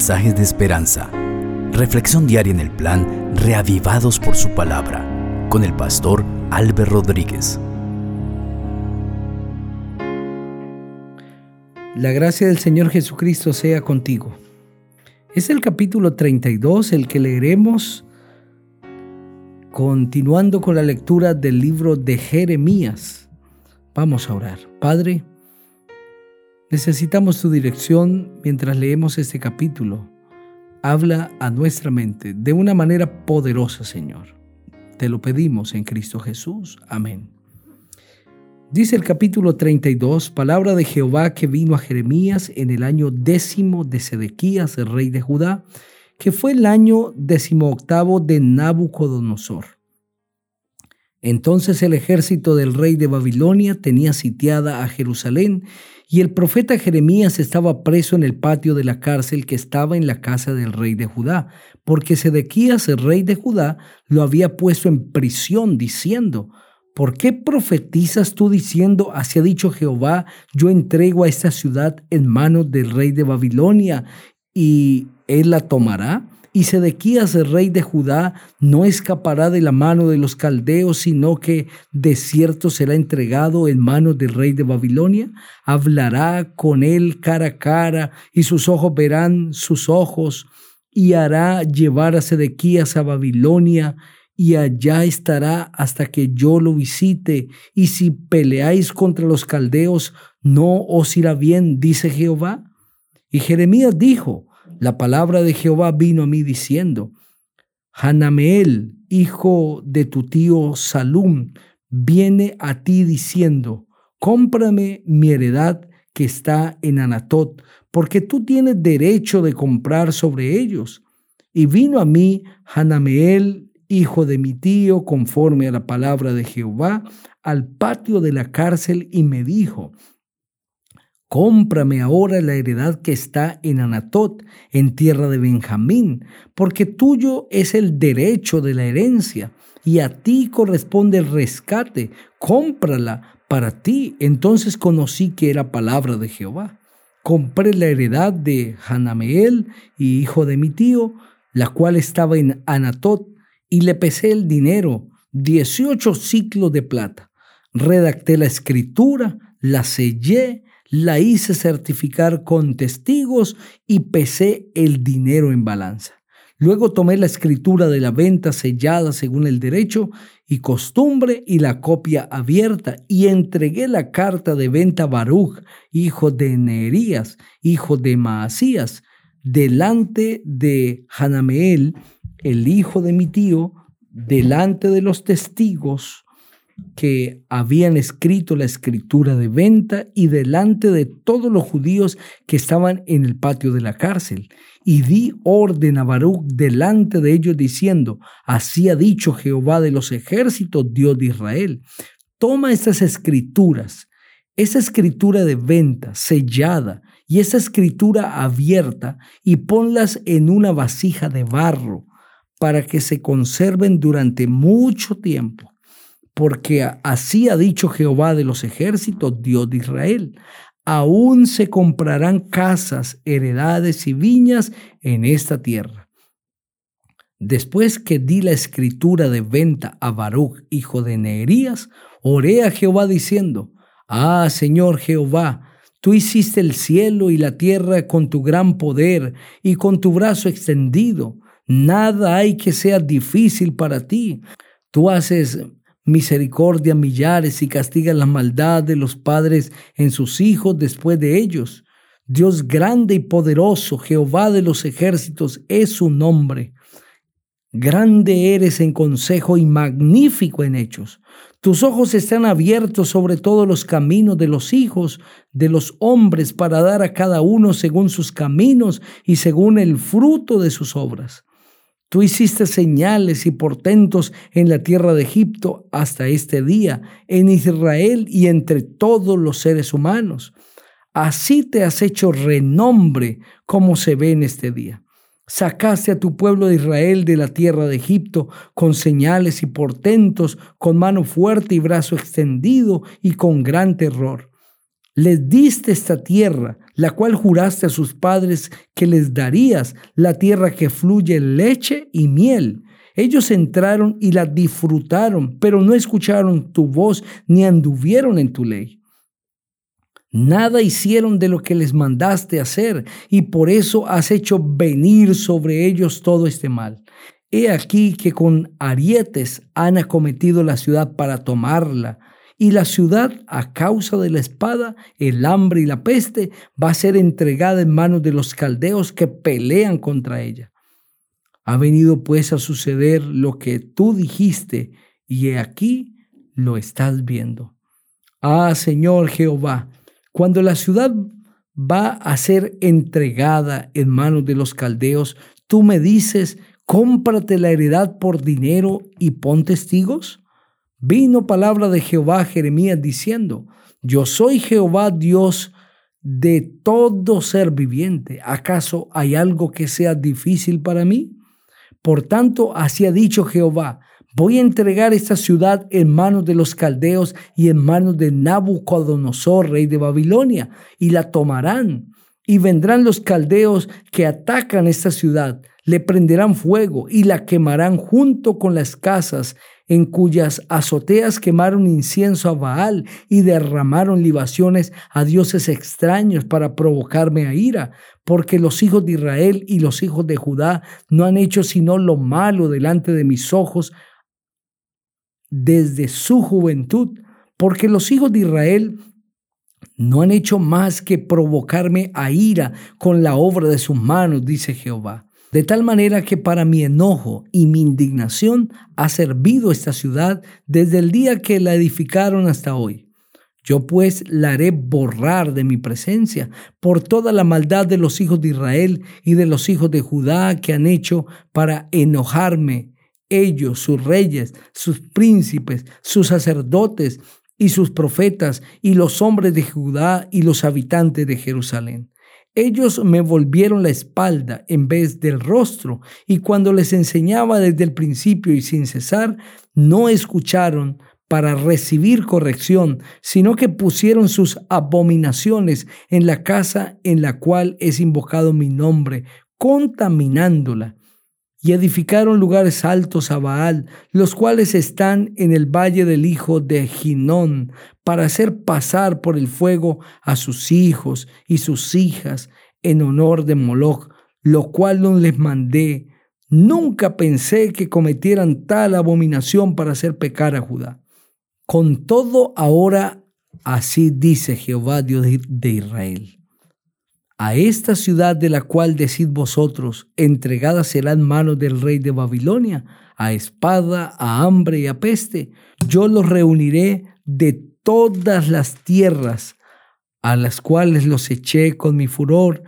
mensajes de esperanza. Reflexión diaria en el plan Reavivados por su palabra con el pastor Álvaro Rodríguez. La gracia del Señor Jesucristo sea contigo. Es el capítulo 32 el que leeremos continuando con la lectura del libro de Jeremías. Vamos a orar. Padre, Necesitamos tu dirección mientras leemos este capítulo. Habla a nuestra mente de una manera poderosa, Señor. Te lo pedimos en Cristo Jesús. Amén. Dice el capítulo 32, palabra de Jehová que vino a Jeremías en el año décimo de Sedequías, el rey de Judá, que fue el año octavo de Nabucodonosor. Entonces el ejército del rey de Babilonia tenía sitiada a Jerusalén y el profeta Jeremías estaba preso en el patio de la cárcel que estaba en la casa del rey de Judá, porque Sedequías, el rey de Judá, lo había puesto en prisión, diciendo, ¿por qué profetizas tú diciendo, así ha dicho Jehová, yo entrego a esta ciudad en manos del rey de Babilonia y él la tomará? Y Sedequías, el rey de Judá, no escapará de la mano de los caldeos, sino que de cierto será entregado en manos del rey de Babilonia. Hablará con él cara a cara, y sus ojos verán sus ojos, y hará llevar a Sedequías a Babilonia, y allá estará hasta que yo lo visite. Y si peleáis contra los caldeos, no os irá bien, dice Jehová. Y Jeremías dijo, la palabra de Jehová vino a mí diciendo, Hanameel, hijo de tu tío Salum, viene a ti diciendo, cómprame mi heredad que está en Anatot, porque tú tienes derecho de comprar sobre ellos. Y vino a mí Hanameel, hijo de mi tío, conforme a la palabra de Jehová, al patio de la cárcel y me dijo, Cómprame ahora la heredad que está en Anatot, en tierra de Benjamín, porque tuyo es el derecho de la herencia, y a ti corresponde el rescate. Cómprala para ti. Entonces conocí que era palabra de Jehová. Compré la heredad de Hanameel, hijo de mi tío, la cual estaba en Anatot, y le pesé el dinero, dieciocho ciclos de plata. Redacté la escritura, la sellé, la hice certificar con testigos y pesé el dinero en balanza. Luego tomé la escritura de la venta sellada según el derecho y costumbre y la copia abierta y entregué la carta de venta a Baruch, hijo de Neerías, hijo de Maasías, delante de Hanameel, el hijo de mi tío, delante de los testigos que habían escrito la escritura de venta y delante de todos los judíos que estaban en el patio de la cárcel. Y di orden a Baruch delante de ellos diciendo, así ha dicho Jehová de los ejércitos, Dios de Israel. Toma estas escrituras, esa escritura de venta sellada y esa escritura abierta y ponlas en una vasija de barro para que se conserven durante mucho tiempo porque así ha dicho Jehová de los ejércitos, Dios de Israel. Aún se comprarán casas, heredades y viñas en esta tierra. Después que di la escritura de venta a Baruch, hijo de Neerías, oré a Jehová diciendo, Ah, Señor Jehová, tú hiciste el cielo y la tierra con tu gran poder y con tu brazo extendido. Nada hay que sea difícil para ti. Tú haces misericordia millares y castiga la maldad de los padres en sus hijos después de ellos. Dios grande y poderoso, Jehová de los ejércitos, es su nombre. Grande eres en consejo y magnífico en hechos. Tus ojos están abiertos sobre todos los caminos de los hijos de los hombres para dar a cada uno según sus caminos y según el fruto de sus obras. Tú hiciste señales y portentos en la tierra de Egipto hasta este día, en Israel y entre todos los seres humanos. Así te has hecho renombre como se ve en este día. Sacaste a tu pueblo de Israel de la tierra de Egipto con señales y portentos, con mano fuerte y brazo extendido y con gran terror. Les diste esta tierra, la cual juraste a sus padres que les darías, la tierra que fluye leche y miel. Ellos entraron y la disfrutaron, pero no escucharon tu voz ni anduvieron en tu ley. Nada hicieron de lo que les mandaste hacer, y por eso has hecho venir sobre ellos todo este mal. He aquí que con arietes han acometido la ciudad para tomarla, y la ciudad, a causa de la espada, el hambre y la peste, va a ser entregada en manos de los caldeos que pelean contra ella. Ha venido pues a suceder lo que tú dijiste, y aquí lo estás viendo. Ah, Señor Jehová, cuando la ciudad va a ser entregada en manos de los caldeos, tú me dices, cómprate la heredad por dinero y pon testigos. Vino palabra de Jehová a Jeremías diciendo, yo soy Jehová Dios de todo ser viviente. ¿Acaso hay algo que sea difícil para mí? Por tanto, así ha dicho Jehová, Voy a entregar esta ciudad en manos de los caldeos y en manos de Nabucodonosor, rey de Babilonia, y la tomarán. Y vendrán los caldeos que atacan esta ciudad, le prenderán fuego y la quemarán junto con las casas en cuyas azoteas quemaron incienso a Baal y derramaron libaciones a dioses extraños para provocarme a ira, porque los hijos de Israel y los hijos de Judá no han hecho sino lo malo delante de mis ojos desde su juventud, porque los hijos de Israel no han hecho más que provocarme a ira con la obra de sus manos, dice Jehová. De tal manera que para mi enojo y mi indignación ha servido esta ciudad desde el día que la edificaron hasta hoy. Yo pues la haré borrar de mi presencia por toda la maldad de los hijos de Israel y de los hijos de Judá que han hecho para enojarme ellos, sus reyes, sus príncipes, sus sacerdotes y sus profetas y los hombres de Judá y los habitantes de Jerusalén. Ellos me volvieron la espalda en vez del rostro, y cuando les enseñaba desde el principio y sin cesar, no escucharon para recibir corrección, sino que pusieron sus abominaciones en la casa en la cual es invocado mi nombre, contaminándola. Y edificaron lugares altos a Baal, los cuales están en el valle del hijo de Ginón, para hacer pasar por el fuego a sus hijos y sus hijas en honor de Moloch, lo cual no les mandé. Nunca pensé que cometieran tal abominación para hacer pecar a Judá. Con todo ahora así dice Jehová Dios de Israel a esta ciudad de la cual decid vosotros, entregada será en manos del rey de Babilonia, a espada, a hambre y a peste. Yo los reuniré de todas las tierras a las cuales los eché con mi furor,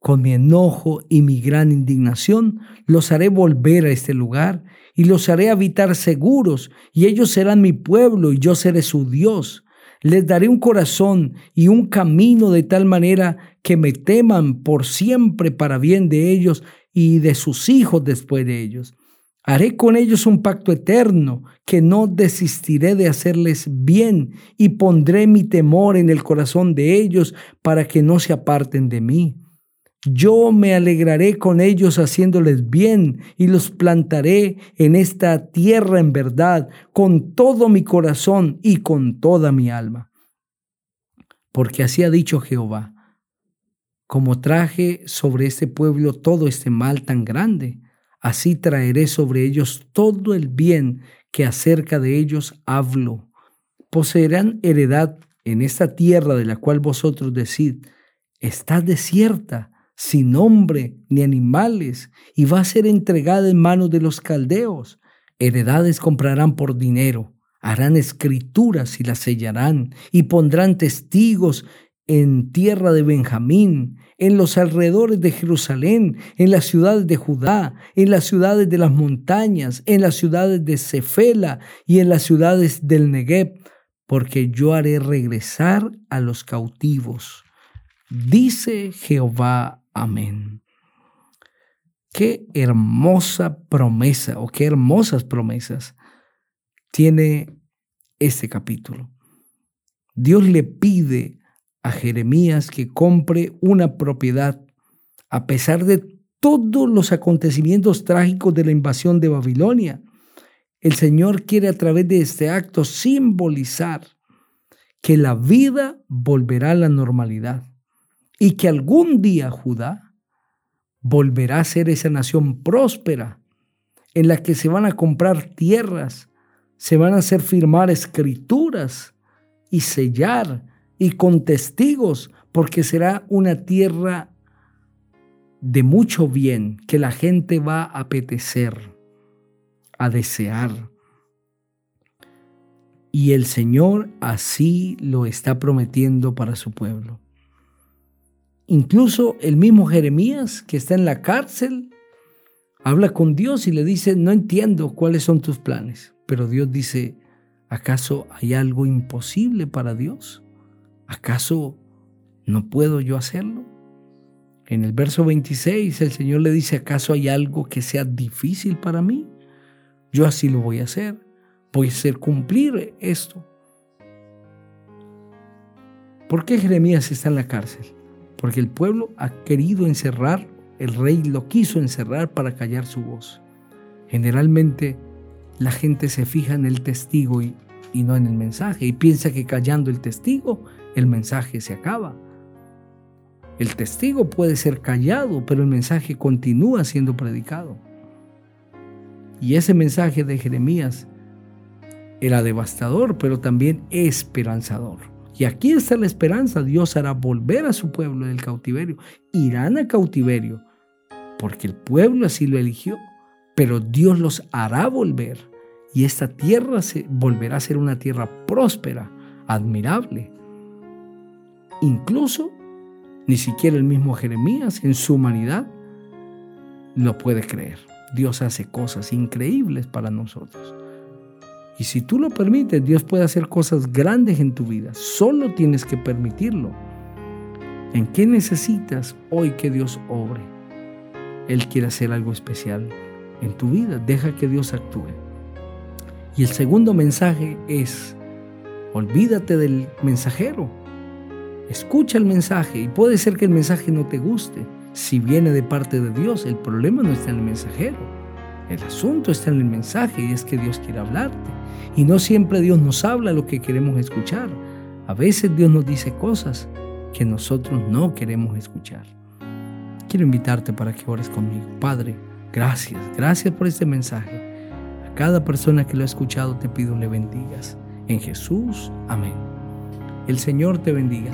con mi enojo y mi gran indignación, los haré volver a este lugar y los haré habitar seguros, y ellos serán mi pueblo y yo seré su Dios les daré un corazón y un camino de tal manera que me teman por siempre para bien de ellos y de sus hijos después de ellos. Haré con ellos un pacto eterno, que no desistiré de hacerles bien, y pondré mi temor en el corazón de ellos para que no se aparten de mí. Yo me alegraré con ellos haciéndoles bien y los plantaré en esta tierra en verdad, con todo mi corazón y con toda mi alma. Porque así ha dicho Jehová, como traje sobre este pueblo todo este mal tan grande, así traeré sobre ellos todo el bien que acerca de ellos hablo. Poseerán heredad en esta tierra de la cual vosotros decid, está desierta sin hombre ni animales, y va a ser entregada en manos de los caldeos. Heredades comprarán por dinero, harán escrituras y las sellarán, y pondrán testigos en tierra de Benjamín, en los alrededores de Jerusalén, en las ciudades de Judá, en las ciudades de las montañas, en las ciudades de Cefela y en las ciudades del Negev, porque yo haré regresar a los cautivos. Dice Jehová Amén. Qué hermosa promesa o qué hermosas promesas tiene este capítulo. Dios le pide a Jeremías que compre una propiedad a pesar de todos los acontecimientos trágicos de la invasión de Babilonia. El Señor quiere a través de este acto simbolizar que la vida volverá a la normalidad y que algún día Judá volverá a ser esa nación próspera en la que se van a comprar tierras, se van a hacer firmar escrituras y sellar y con testigos, porque será una tierra de mucho bien que la gente va a apetecer, a desear. Y el Señor así lo está prometiendo para su pueblo. Incluso el mismo Jeremías, que está en la cárcel, habla con Dios y le dice, no entiendo cuáles son tus planes. Pero Dios dice, ¿acaso hay algo imposible para Dios? ¿Acaso no puedo yo hacerlo? En el verso 26 el Señor le dice, ¿acaso hay algo que sea difícil para mí? Yo así lo voy a hacer. Voy a hacer cumplir esto. ¿Por qué Jeremías está en la cárcel? Porque el pueblo ha querido encerrar, el rey lo quiso encerrar para callar su voz. Generalmente la gente se fija en el testigo y, y no en el mensaje y piensa que callando el testigo el mensaje se acaba. El testigo puede ser callado, pero el mensaje continúa siendo predicado. Y ese mensaje de Jeremías era devastador, pero también esperanzador. Y aquí está la esperanza. Dios hará volver a su pueblo del cautiverio. Irán a cautiverio, porque el pueblo así lo eligió, pero Dios los hará volver. Y esta tierra se volverá a ser una tierra próspera, admirable. Incluso ni siquiera el mismo Jeremías en su humanidad lo puede creer. Dios hace cosas increíbles para nosotros. Y si tú lo permites, Dios puede hacer cosas grandes en tu vida. Solo tienes que permitirlo. ¿En qué necesitas hoy que Dios obre? Él quiere hacer algo especial en tu vida. Deja que Dios actúe. Y el segundo mensaje es, olvídate del mensajero. Escucha el mensaje y puede ser que el mensaje no te guste. Si viene de parte de Dios, el problema no está en el mensajero. El asunto está en el mensaje y es que Dios quiere hablarte. Y no siempre Dios nos habla lo que queremos escuchar. A veces Dios nos dice cosas que nosotros no queremos escuchar. Quiero invitarte para que ores conmigo. Padre, gracias, gracias por este mensaje. A cada persona que lo ha escuchado te pido le bendigas. En Jesús, amén. El Señor te bendiga.